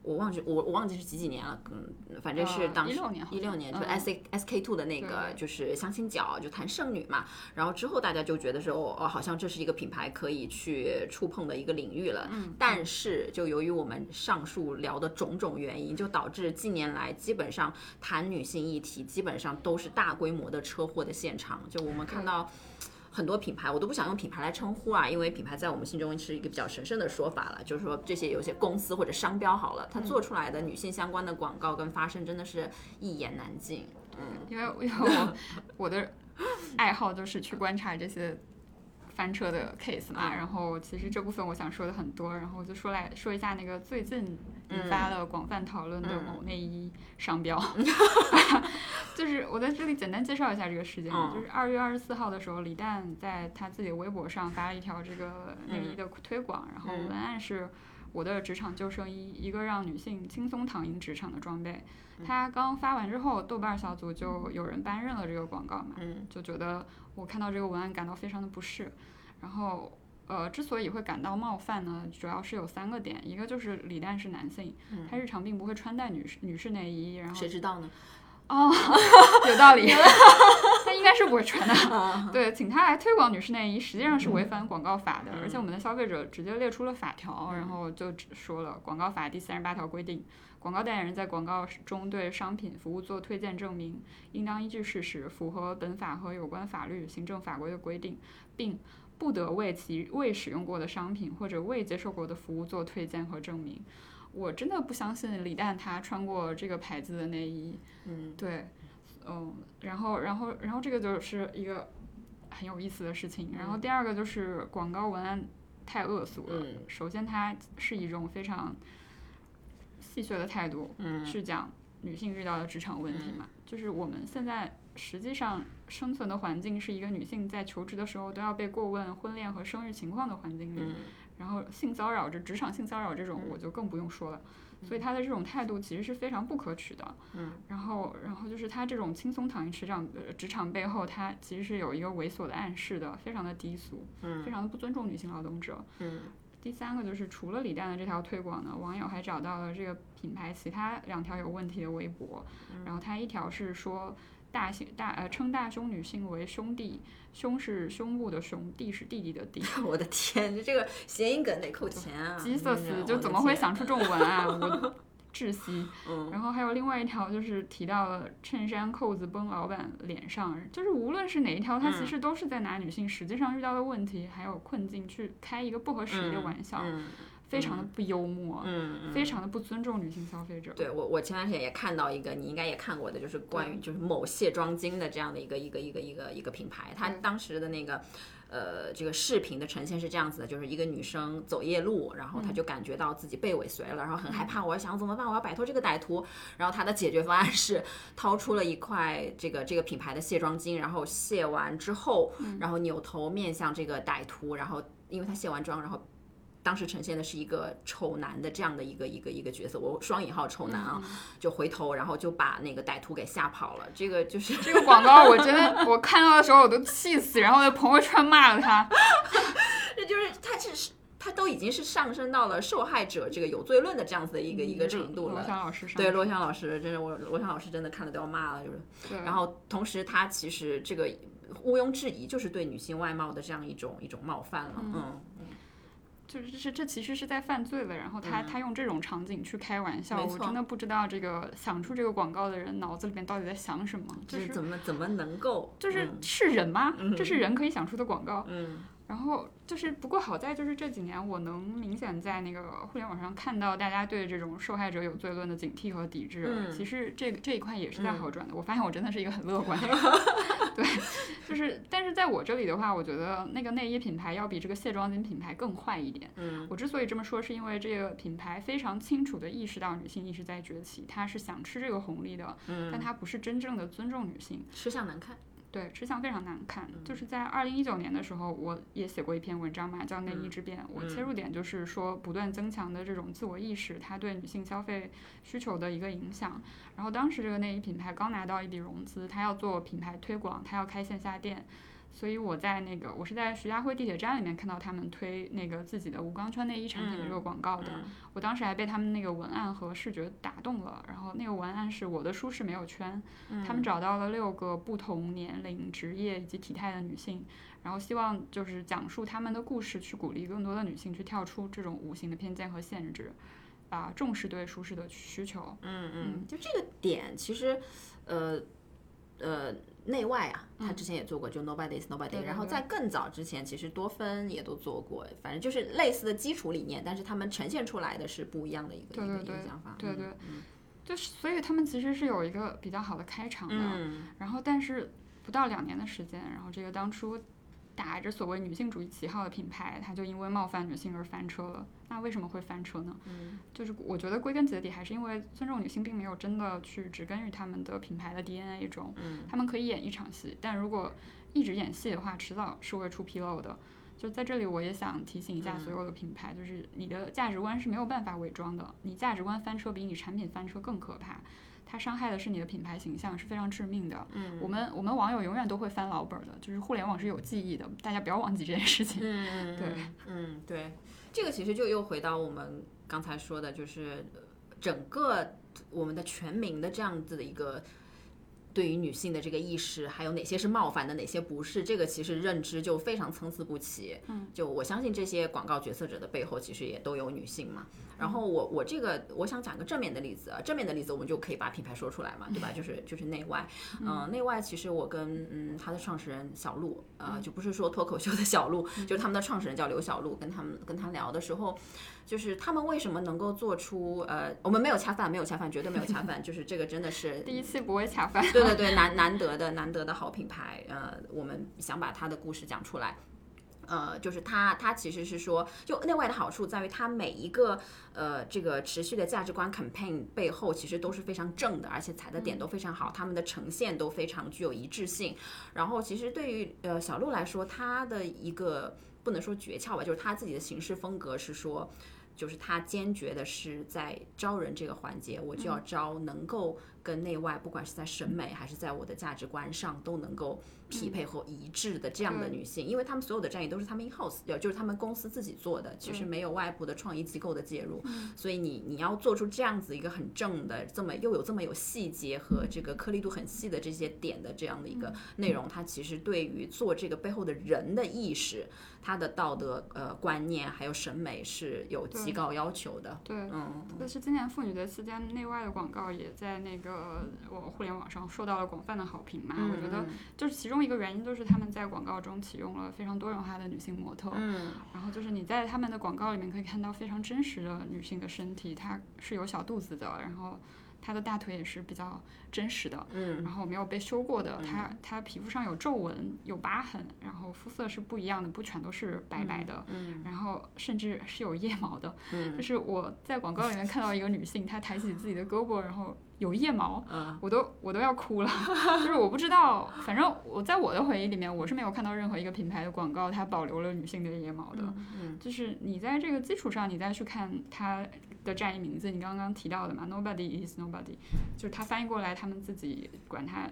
我忘记我我忘记是几几年了，嗯，反正是当时一六年，就 S A S K Two 的那个就是相亲角，就谈剩女嘛。然后之后大家就觉得说，哦，好像这是一个品牌可以去触碰的一个领域了。嗯。但是就由于我们上述聊的种种原因，就导致近年来基本上谈女性议题，基本上都是大规模的车祸的现场。就我们看到。很多品牌我都不想用品牌来称呼啊，因为品牌在我们心中是一个比较神圣的说法了。就是说这些有些公司或者商标好了，它做出来的女性相关的广告跟发声真的是一言难尽。嗯，因为因为我我的爱好就是去观察这些。翻车的 case 嘛，然后其实这部分我想说的很多，然后我就说来说一下那个最近引发了广泛讨论的某内衣商标，<laughs> 就是我在这里简单介绍一下这个事件，就是二月二十四号的时候，李诞在他自己的微博上发了一条这个内衣的推广，然后文案是我的职场救生衣，一个让女性轻松躺赢职场的装备。他刚发完之后，豆瓣小组就有人搬认了这个广告嘛，就觉得。我看到这个文案感到非常的不适，然后呃，之所以会感到冒犯呢，主要是有三个点，一个就是李诞是男性，他日常并不会穿戴女士女士内衣，然后谁知道呢？哦，<laughs> 有道理，<laughs> 不会穿的。<laughs> 对，请他来推广女士内衣，实际上是违反广告法的，而且我们的消费者直接列出了法条，然后就只说了广告法第三十八条规定。广告代言人在广告中对商品服务做推荐证明，应当依据事实，符合本法和有关法律、行政法规的规定，并不得为其未使用过的商品或者未接受过的服务做推荐和证明。我真的不相信李诞他穿过这个牌子的内衣。嗯，对，嗯，然后，然后，然后这个就是一个很有意思的事情。然后第二个就是广告文案太恶俗了。首先，它是一种非常。戏谑的态度去讲女性遇到的职场问题嘛？就是我们现在实际上生存的环境是一个女性在求职的时候都要被过问婚恋和生育情况的环境里，然后性骚扰这职场性骚扰这种我就更不用说了。所以他的这种态度其实是非常不可取的。嗯，然后，然后就是他这种轻松躺赢职场职场背后，他其实是有一个猥琐的暗示的，非常的低俗，嗯，非常的不尊重女性劳动者，嗯。第三个就是除了李诞的这条推广呢，网友还找到了这个品牌其他两条有问题的微博，然后他一条是说大型大呃称大胸女性为兄弟，胸是胸部的胸，弟是弟弟的弟。<laughs> 我的天，这个谐音梗得扣钱啊！鸡色死，就怎么会想出这种文案？我。<laughs> 窒息，然后还有另外一条就是提到了衬衫扣子崩老板脸上，就是无论是哪一条，它其实都是在拿女性实际上遇到的问题还有困境去开一个不合时宜的玩笑，非常的不幽默，嗯非常的不尊重女性消费者。对我，我前段时间也看到一个，你应该也看过的，就是关于就是某卸妆巾的这样的一个一个一个一个一个品牌，它当时的那个。呃，这个视频的呈现是这样子的，就是一个女生走夜路，然后她就感觉到自己被尾随了，然后很害怕，我要想怎么办？我要摆脱这个歹徒。然后她的解决方案是掏出了一块这个这个品牌的卸妆巾，然后卸完之后，然后扭头面向这个歹徒，然后因为她卸完妆，然后。当时呈现的是一个丑男的这样的一个一个一个角色，我双引号丑男啊，就回头，然后就把那个歹徒给吓跑了。这个就是这个广告，我真的 <laughs> 我看到的时候我都气死，然后在朋友圈骂了他。<laughs> 这就是他是他都已经是上升到了受害者这个有罪论的这样子的一个一个程度了。罗翔老师对罗翔老师，真的我罗翔老师真的看了都要骂了，就是。然后同时他其实这个毋庸置疑就是对女性外貌的这样一种一种冒犯了，嗯。就是这这其实是在犯罪了，然后他他用这种场景去开玩笑，我真的不知道这个想出这个广告的人脑子里面到底在想什么，就是怎么怎么能够，就是是人吗？这是人可以想出的广告？嗯，然后就是，不过好在就是这几年，我能明显在那个互联网上看到大家对这种受害者有罪论的警惕和抵制。嗯，其实这个这一块也是在好转的。我发现我真的是一个很乐观的人。<laughs> 对，就是，但是在我这里的话，我觉得那个内衣品牌要比这个卸妆巾品牌更坏一点。嗯，我之所以这么说，是因为这个品牌非常清楚的意识到女性意识在崛起，它是想吃这个红利的。嗯，但它不是真正的尊重女性，吃相难看。对，吃相非常难看。就是在二零一九年的时候，我也写过一篇文章嘛，叫《内衣之变》。我切入点就是说，不断增强的这种自我意识，它对女性消费需求的一个影响。然后当时这个内衣品牌刚拿到一笔融资，它要做品牌推广，它要开线下店。所以我在那个，我是在徐家汇地铁站里面看到他们推那个自己的无钢圈内衣产品的这个广告的。我当时还被他们那个文案和视觉打动了。然后那个文案是我的舒适没有圈，他们找到了六个不同年龄、职业以及体态的女性，然后希望就是讲述他们的故事，去鼓励更多的女性去跳出这种无形的偏见和限制，啊，重视对舒适的需求。嗯嗯，就这个点，其实，呃，呃。内外啊，他之前也做过，就 Nobody is Nobody。然后在更早之前，其实多芬也都做过，反正就是类似的基础理念，但是他们呈现出来的是不一样的一个一个想法。对对，就是所以他们其实是有一个比较好的开场的。然后，但是不到两年的时间，然后这个当初。打着所谓女性主义旗号的品牌，它就因为冒犯女性而翻车了。那为什么会翻车呢？嗯，就是我觉得归根结底还是因为尊重女性并没有真的去植根于他们的品牌的 DNA 中。嗯，他们可以演一场戏，但如果一直演戏的话，迟早是会出纰漏的。就在这里，我也想提醒一下所有的品牌，就是你的价值观是没有办法伪装的，你价值观翻车比你产品翻车更可怕。它伤害的是你的品牌形象，是非常致命的。嗯，我们我们网友永远都会翻老本的，就是互联网是有记忆的，大家不要忘记这件事情。嗯对，嗯对，这个其实就又回到我们刚才说的，就是整个我们的全民的这样子的一个。对于女性的这个意识，还有哪些是冒犯的，哪些不是？这个其实认知就非常参差不齐。嗯，就我相信这些广告决策者的背后，其实也都有女性嘛。然后我我这个我想讲个正面的例子啊，正面的例子我们就可以把品牌说出来嘛，对吧？就是就是内外，嗯，内外其实我跟嗯他的创始人小鹿，呃，就不是说脱口秀的小鹿，就是他们的创始人叫刘小鹿，跟他们跟他聊的时候。就是他们为什么能够做出呃，我们没有恰饭，没有恰饭，绝对没有恰饭，就是这个真的是 <laughs> 第一次不会恰饭。对对对，难难得的难得的好品牌，呃，我们想把他的故事讲出来，呃，就是他他其实是说，就内外的好处在于他每一个呃这个持续的价值观 campaign 背后其实都是非常正的，而且踩的点都非常好，他们的呈现都非常具有一致性。然后其实对于呃小鹿来说，他的一个不能说诀窍吧，就是他自己的行事风格是说。就是他坚决的是在招人这个环节，我就要招能够跟内外，不管是在审美还是在我的价值观上都能够匹配和一致的这样的女性，因为她们所有的战役都是她们 in house，就是她们公司自己做的，其实没有外部的创意机构的介入，所以你你要做出这样子一个很正的，这么又有这么有细节和这个颗粒度很细的这些点的这样的一个内容，它其实对于做这个背后的人的意识。他的道德呃观念还有审美是有极高要求的。对，嗯，但是今年妇女节期间，内外的广告也在那个我互联网上受到了广泛的好评嘛。我觉得就是其中一个原因，就是他们在广告中启用了非常多元化的女性模特。嗯，然后就是你在他们的广告里面可以看到非常真实的女性的身体，她是有小肚子的，然后。她的大腿也是比较真实的，嗯，然后没有被修过的，她她皮肤上有皱纹、有疤痕，然后肤色是不一样的，不全都是白白的，嗯，然后甚至是有腋毛的，嗯，就是我在广告里面看到一个女性，她抬起自己的胳膊，然后有腋毛，我都我都要哭了，<laughs> 就是我不知道，反正我在我的回忆里面，我是没有看到任何一个品牌的广告它保留了女性的腋毛的，嗯，就是你在这个基础上，你再去看它。的战役名字，你刚刚提到的嘛？Nobody is nobody，就是它翻译过来，他们自己管它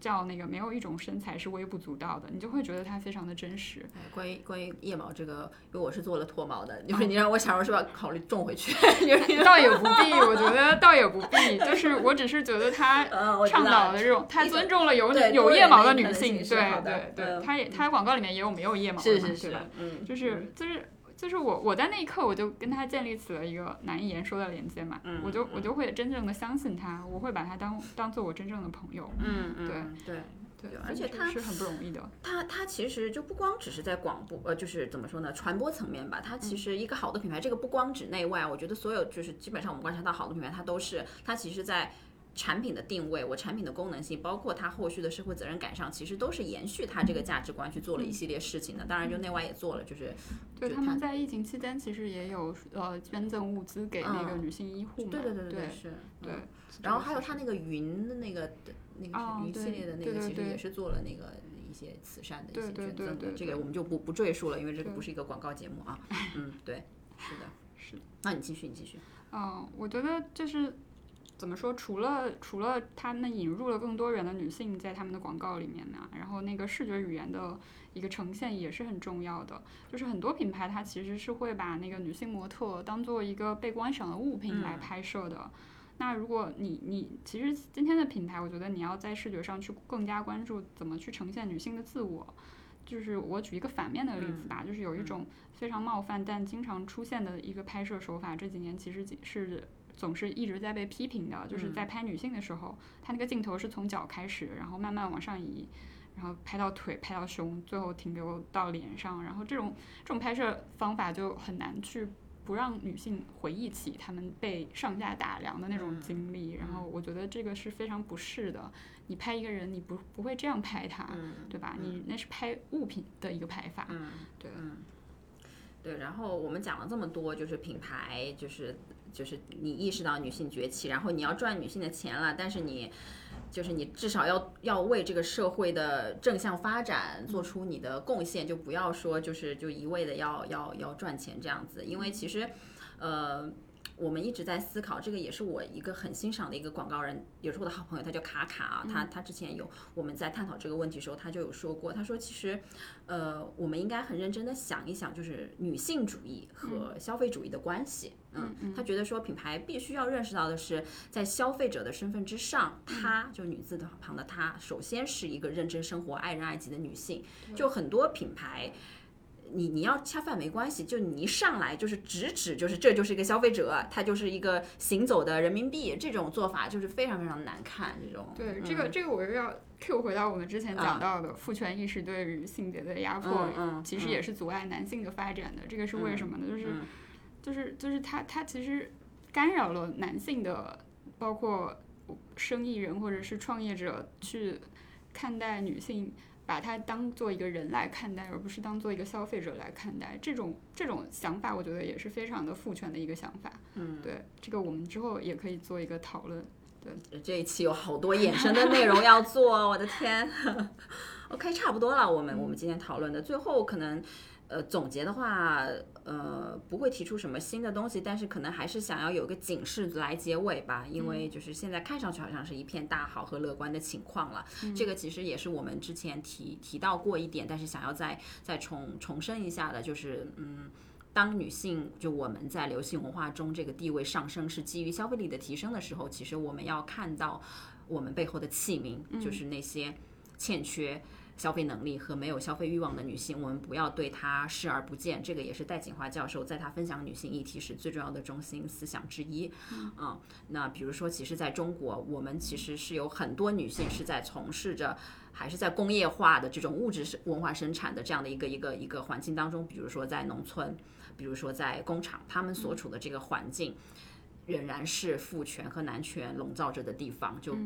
叫那个没有一种身材是微不足道的，你就会觉得它非常的真实。关于关于腋毛这个，因为我是做了脱毛的，就是你让我想说是要考虑种回去？<laughs> 倒也不必，我觉得倒也不必，就是我只是觉得他 <laughs> 倡导的这种，他尊重了有有腋毛的女性，对对对，他也他广告里面也有没有腋毛的嘛，对吧？嗯，就是就是。就是我，我在那一刻我就跟他建立起了一个难以言说的连接嘛，我就我就会真正的相信他，我会把他当当做我真正的朋友。嗯对对对，而且他是很不容易的。它它其实就不光只是在广播，呃，就是怎么说呢，传播层面吧。它其实一个好的品牌，这个不光指内外，我觉得所有就是基本上我们观察到好的品牌，它都是它其实在产品的定位、我产品的功能性，包括它后续的社会责任感上，其实都是延续它这个价值观去做了一系列事情的。当然，就内外也做了，就是对他们在疫情期间其实也有呃捐赠物资给那个女性医护嘛。对对对对是。对。然后还有它那个云的那个。那个云系列的那个其实也是做了那个一些慈善的一些捐赠的，这个我们就不不赘述了，因为这个不是一个广告节目啊。<laughs> 嗯，对，是的，是的。那你继续，你继续。嗯，我觉得就是怎么说，除了除了他们引入了更多元的女性在他们的广告里面呢，然后那个视觉语言的一个呈现也是很重要的。就是很多品牌它其实是会把那个女性模特当做一个被观赏的物品来拍摄的。那如果你你其实今天的品牌，我觉得你要在视觉上去更加关注怎么去呈现女性的自我。就是我举一个反面的例子吧，就是有一种非常冒犯但经常出现的一个拍摄手法，这几年其实是总是一直在被批评的，就是在拍女性的时候，它那个镜头是从脚开始，然后慢慢往上移，然后拍到腿，拍到胸，最后停留到脸上，然后这种这种拍摄方法就很难去。不让女性回忆起她们被上下打量的那种经历，然后我觉得这个是非常不适的。你拍一个人，你不不会这样拍他，对吧？你那是拍物品的一个拍法，嗯对，嗯对。然后我们讲了这么多，就是品牌，就是就是你意识到女性崛起，然后你要赚女性的钱了，但是你。就是你至少要要为这个社会的正向发展做出你的贡献，就不要说就是就一味的要要要赚钱这样子，因为其实，呃。我们一直在思考，这个也是我一个很欣赏的一个广告人，也是我的好朋友，他叫卡卡啊。他他之前有我们在探讨这个问题的时候，他就有说过，他说其实，呃，我们应该很认真的想一想，就是女性主义和消费主义的关系。嗯，他觉得说品牌必须要认识到的是，在消费者的身份之上，她就女字旁的她，首先是一个认真生活、爱人爱己的女性。就很多品牌。你你要恰饭没关系，就你一上来就是直指，就是这就是一个消费者，他就是一个行走的人民币，这种做法就是非常非常难看。这种对这个这个我又要 Q 回到我们之前讲到的父权意识对于性别的压迫，其实也是阻碍男性的发展的。这个是为什么呢？就是就是就是他他其实干扰了男性的，包括生意人或者是创业者去看待女性。把它当做一个人来看待，而不是当做一个消费者来看待。这种这种想法，我觉得也是非常的父权的一个想法。嗯，对，这个我们之后也可以做一个讨论。对，这一期有好多衍生的内容要做，我的天。<laughs> OK，差不多了，我们我们今天讨论的最后可能。呃，总结的话，呃，不会提出什么新的东西，但是可能还是想要有个警示来结尾吧，因为就是现在看上去好像是一片大好和乐观的情况了。这个其实也是我们之前提提到过一点，但是想要再再重重申一下的，就是嗯，当女性就我们在流行文化中这个地位上升是基于消费力的提升的时候，其实我们要看到我们背后的器皿，就是那些欠缺。消费能力和没有消费欲望的女性，我们不要对她视而不见。这个也是戴锦华教授在他分享女性议题时最重要的中心思想之一。嗯，那比如说，其实在中国，我们其实是有很多女性是在从事着，还是在工业化的这种物质文化生产的这样的一个一个一个环境当中。比如说在农村，比如说在工厂，他们所处的这个环境。仍然是父权和男权笼罩着的地方。就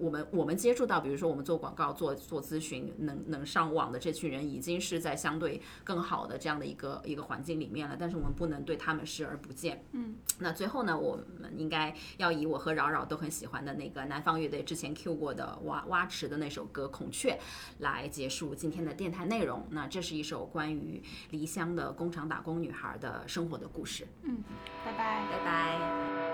我们我们接触到，比如说我们做广告、做做咨询，能能上网的这群人，已经是在相对更好的这样的一个一个环境里面了。但是我们不能对他们视而不见。嗯，那最后呢，我们应该要以我和扰扰都很喜欢的那个南方乐队之前 Q 过的蛙蛙池的那首歌《孔雀》来结束今天的电台内容。那这是一首关于离乡的工厂打工女孩的生活的故事。嗯，拜拜，拜拜。